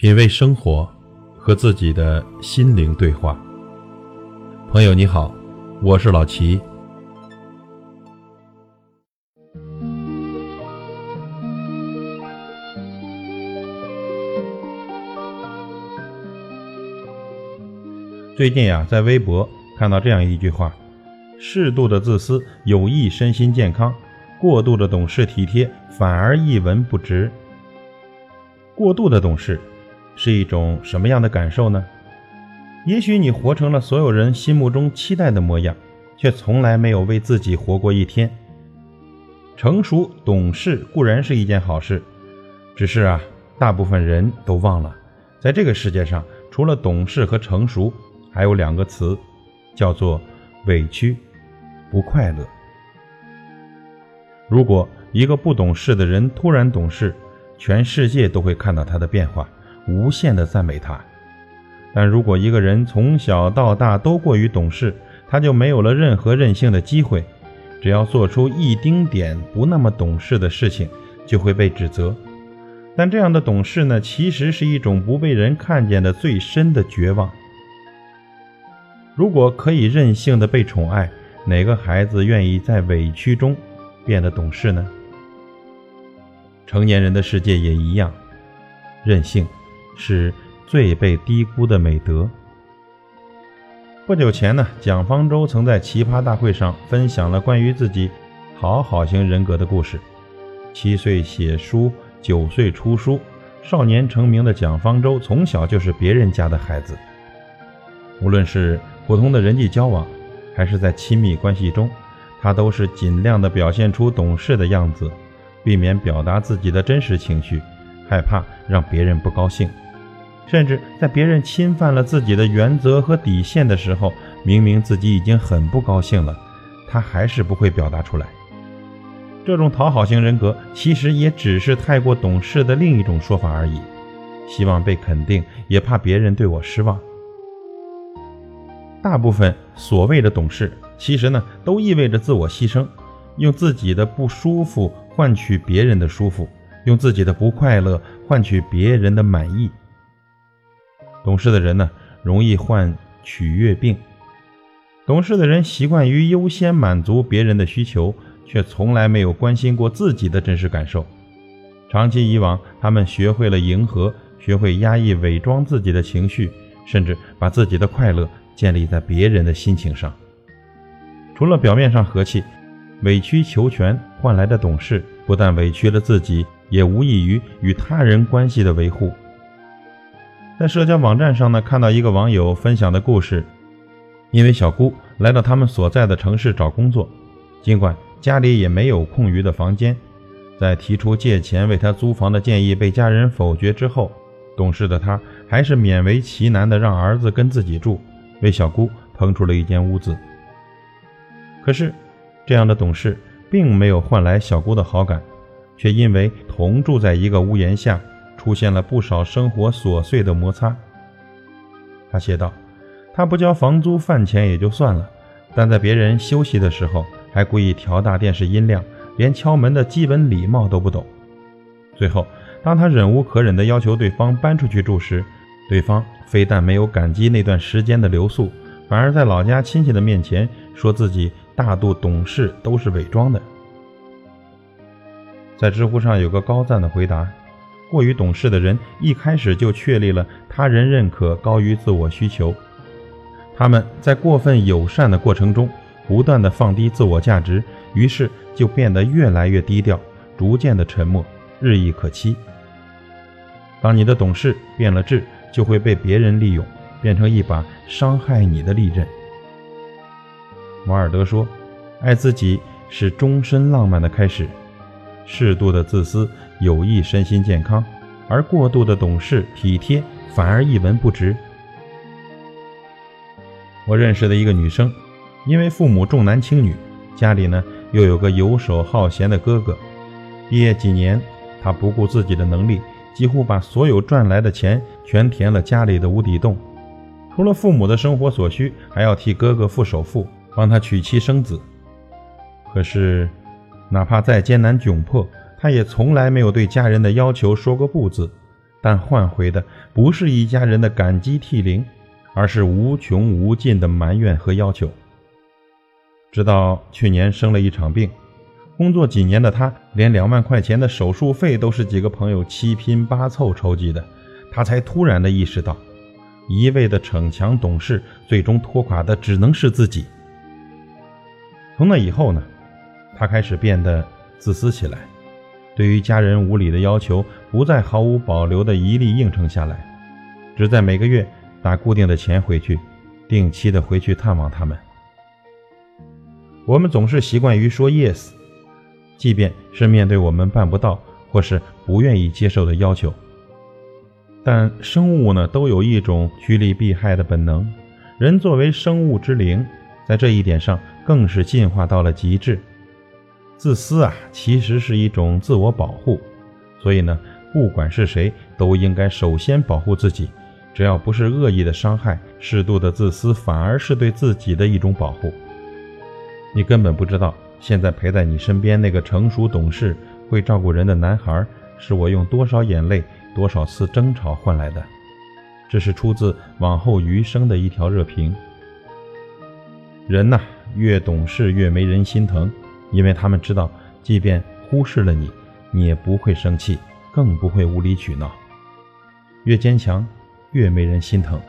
品味生活，和自己的心灵对话。朋友你好，我是老齐。最近呀，在微博看到这样一句话：“适度的自私有益身心健康，过度的懂事体贴反而一文不值。”过度的懂事。是一种什么样的感受呢？也许你活成了所有人心目中期待的模样，却从来没有为自己活过一天。成熟懂事固然是一件好事，只是啊，大部分人都忘了，在这个世界上，除了懂事和成熟，还有两个词，叫做委屈、不快乐。如果一个不懂事的人突然懂事，全世界都会看到他的变化。无限的赞美他，但如果一个人从小到大都过于懂事，他就没有了任何任性的机会。只要做出一丁点不那么懂事的事情，就会被指责。但这样的懂事呢，其实是一种不被人看见的最深的绝望。如果可以任性的被宠爱，哪个孩子愿意在委屈中变得懂事呢？成年人的世界也一样，任性。是最被低估的美德。不久前呢，蒋方舟曾在奇葩大会上分享了关于自己讨好型人格的故事。七岁写书，九岁出书，少年成名的蒋方舟从小就是别人家的孩子。无论是普通的人际交往，还是在亲密关系中，他都是尽量的表现出懂事的样子，避免表达自己的真实情绪，害怕让别人不高兴。甚至在别人侵犯了自己的原则和底线的时候，明明自己已经很不高兴了，他还是不会表达出来。这种讨好型人格其实也只是太过懂事的另一种说法而已，希望被肯定，也怕别人对我失望。大部分所谓的懂事，其实呢，都意味着自我牺牲，用自己的不舒服换取别人的舒服，用自己的不快乐换取别人的满意。懂事的人呢，容易患取悦病。懂事的人习惯于优先满足别人的需求，却从来没有关心过自己的真实感受。长期以往，他们学会了迎合，学会压抑、伪装自己的情绪，甚至把自己的快乐建立在别人的心情上。除了表面上和气，委曲求全换来的懂事，不但委屈了自己，也无异于与他人关系的维护。在社交网站上呢，看到一个网友分享的故事，因为小姑来到他们所在的城市找工作，尽管家里也没有空余的房间，在提出借钱为她租房的建议被家人否决之后，懂事的她还是勉为其难的让儿子跟自己住，为小姑腾出了一间屋子。可是，这样的懂事并没有换来小姑的好感，却因为同住在一个屋檐下。出现了不少生活琐碎的摩擦。他写道：“他不交房租饭钱也就算了，但在别人休息的时候，还故意调大电视音量，连敲门的基本礼貌都不懂。最后，当他忍无可忍地要求对方搬出去住时，对方非但没有感激那段时间的留宿，反而在老家亲戚的面前说自己大度懂事都是伪装的。”在知乎上有个高赞的回答。过于懂事的人一开始就确立了他人认可高于自我需求，他们在过分友善的过程中不断的放低自我价值，于是就变得越来越低调，逐渐的沉默，日益可欺。当你的懂事变了质，就会被别人利用，变成一把伤害你的利刃。瓦尔德说：“爱自己是终身浪漫的开始。”适度的自私有益身心健康，而过度的懂事体贴反而一文不值。我认识的一个女生，因为父母重男轻女，家里呢又有个游手好闲的哥哥，毕业几年，她不顾自己的能力，几乎把所有赚来的钱全填了家里的无底洞。除了父母的生活所需，还要替哥哥付首付，帮他娶妻生子。可是。哪怕再艰难窘迫，他也从来没有对家人的要求说过不字，但换回的不是一家人的感激涕零，而是无穷无尽的埋怨和要求。直到去年生了一场病，工作几年的他，连两万块钱的手术费都是几个朋友七拼八凑筹集的，他才突然的意识到，一味的逞强懂事，最终拖垮的只能是自己。从那以后呢，他开始变得自私起来。对于家人无理的要求，不再毫无保留的一力应承下来，只在每个月打固定的钱回去，定期的回去探望他们。我们总是习惯于说 yes，即便是面对我们办不到或是不愿意接受的要求。但生物呢，都有一种趋利避害的本能，人作为生物之灵，在这一点上更是进化到了极致。自私啊，其实是一种自我保护，所以呢，不管是谁，都应该首先保护自己。只要不是恶意的伤害，适度的自私反而是对自己的一种保护。你根本不知道，现在陪在你身边那个成熟懂事、会照顾人的男孩，是我用多少眼泪、多少次争吵换来的。这是出自往后余生的一条热评。人呐，越懂事越没人心疼。因为他们知道，即便忽视了你，你也不会生气，更不会无理取闹。越坚强，越没人心疼，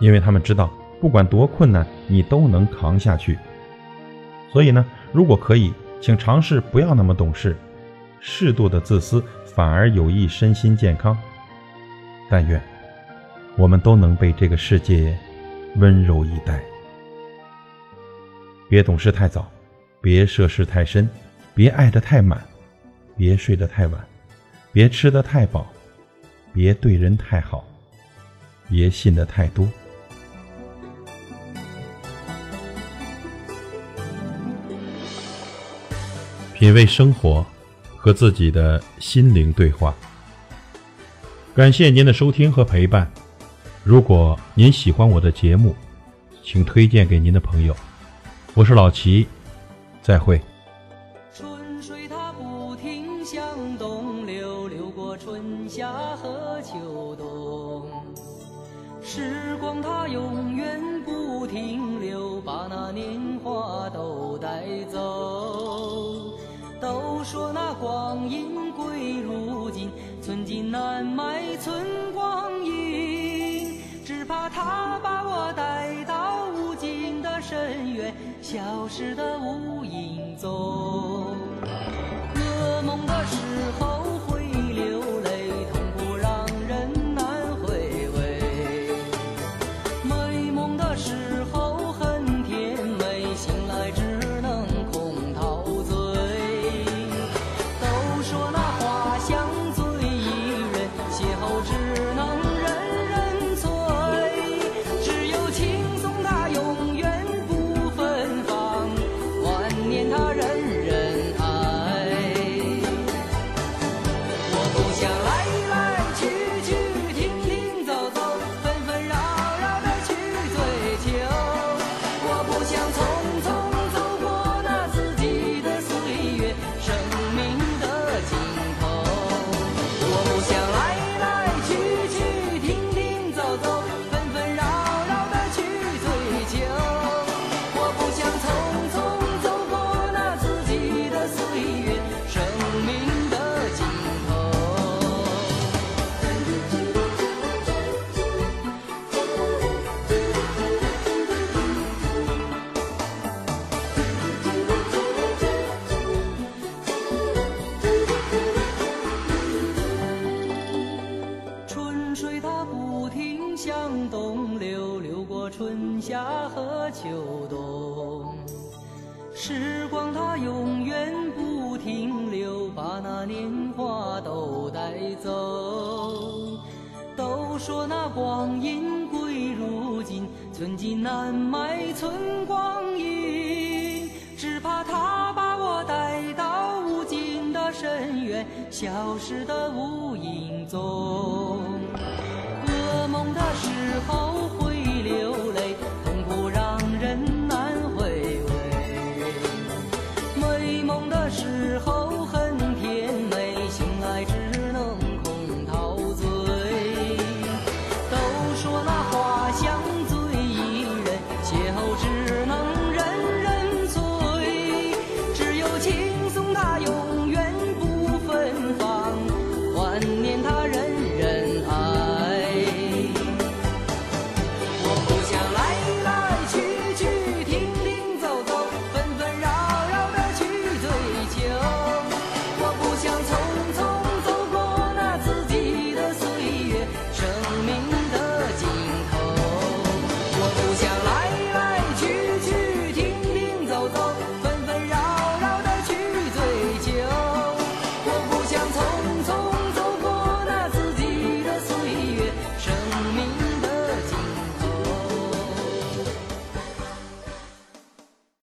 因为他们知道，不管多困难，你都能扛下去。所以呢，如果可以，请尝试不要那么懂事，适度的自私反而有益身心健康。但愿我们都能被这个世界温柔以待。别懂事太早。别涉世太深，别爱得太满，别睡得太晚，别吃得太饱，别对人太好，别信得太多。品味生活，和自己的心灵对话。感谢您的收听和陪伴。如果您喜欢我的节目，请推荐给您的朋友。我是老齐。再会。春水它不停向东流，流过春夏和秋冬。时光它永远不停留，把那年华都带走。都说那光阴归如锦，寸金难买寸光阴，只怕它把我带。消失的无影踪，噩梦的时候和秋冬时光它永远不停留把那年华都带走。都说那光阴贵如金寸金难买寸光阴只怕它把我带到无尽的深渊。消失的无影踪噩梦的时候